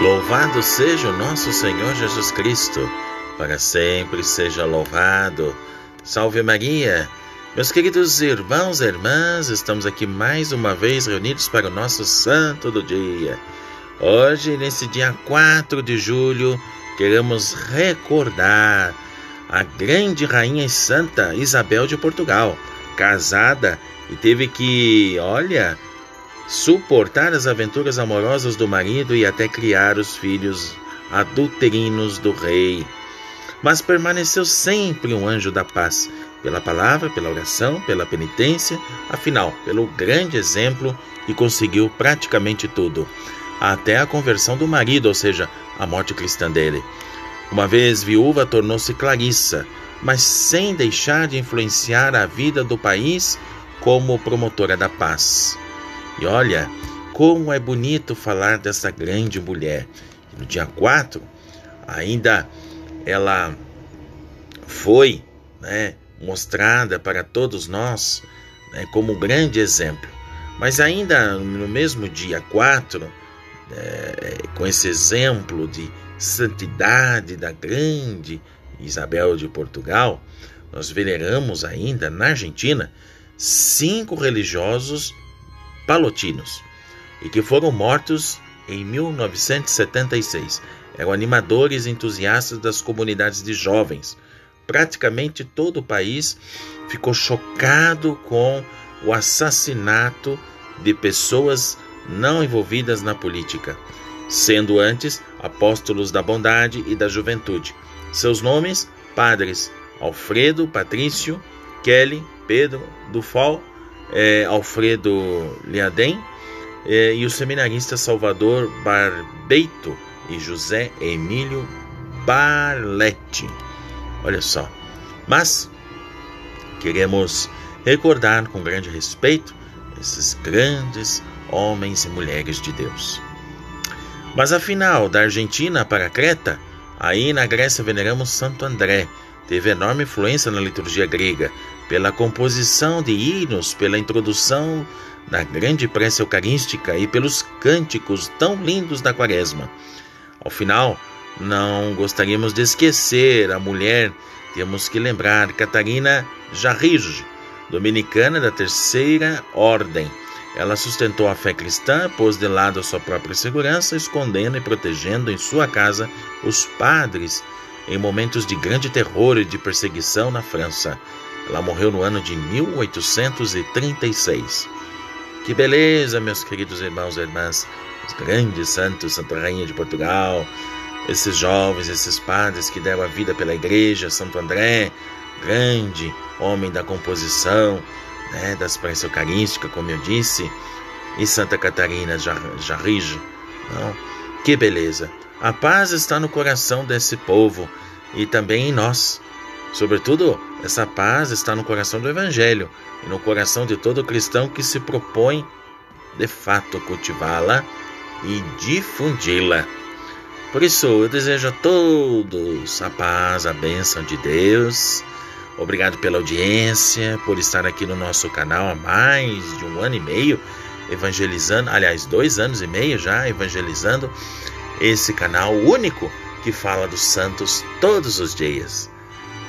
Louvado seja o nosso Senhor Jesus Cristo, para sempre seja louvado. Salve Maria! Meus queridos irmãos e irmãs, estamos aqui mais uma vez reunidos para o nosso santo do dia. Hoje, nesse dia 4 de julho, queremos recordar a grande rainha e santa Isabel de Portugal, casada e teve que, olha, suportar as aventuras amorosas do marido e até criar os filhos adulterinos do rei. Mas permaneceu sempre um anjo da paz, pela palavra, pela oração, pela penitência, afinal, pelo grande exemplo e conseguiu praticamente tudo, até a conversão do marido, ou seja, a morte cristã dele. Uma vez viúva, tornou-se Clarissa, mas sem deixar de influenciar a vida do país como promotora da paz. E olha, como é bonito falar dessa grande mulher. No dia 4, ainda ela foi né, mostrada para todos nós né, como um grande exemplo. Mas ainda no mesmo dia 4, é, com esse exemplo de santidade da grande Isabel de Portugal, nós veneramos ainda na Argentina cinco religiosos palotinos e que foram mortos em 1976. Eram animadores e entusiastas das comunidades de jovens. Praticamente todo o país ficou chocado com o assassinato de pessoas não envolvidas na política, sendo antes apóstolos da bondade e da juventude. Seus nomes: padres Alfredo, Patrício, Kelly, Pedro, Dufal é, Alfredo Liadem é, e o seminarista Salvador Barbeito e José Emílio Barletti. Olha só. Mas queremos recordar com grande respeito esses grandes homens e mulheres de Deus. Mas afinal, da Argentina para Creta, aí na Grécia veneramos Santo André, teve enorme influência na liturgia grega, pela composição de hinos, pela introdução da grande prece eucarística e pelos cânticos tão lindos da Quaresma. Ao final, não gostaríamos de esquecer a mulher, temos que lembrar Catarina Jarrige, dominicana da Terceira Ordem. Ela sustentou a fé cristã, pôs de lado a sua própria segurança, escondendo e protegendo em sua casa os padres em momentos de grande terror e de perseguição na França. Ela morreu no ano de 1836. Que beleza, meus queridos irmãos e irmãs, os grandes santos, Santa Rainha de Portugal, esses jovens, esses padres que deram a vida pela igreja, Santo André, grande homem da composição, né, das preces eucarísticas, como eu disse, e Santa Catarina Jarrijo. Não, que beleza! A paz está no coração desse povo e também em nós. Sobretudo, essa paz está no coração do Evangelho e no coração de todo cristão que se propõe, de fato, cultivá-la e difundi-la. Por isso, eu desejo a todos a paz, a bênção de Deus. Obrigado pela audiência, por estar aqui no nosso canal há mais de um ano e meio, evangelizando, aliás, dois anos e meio já, evangelizando esse canal único que fala dos santos todos os dias.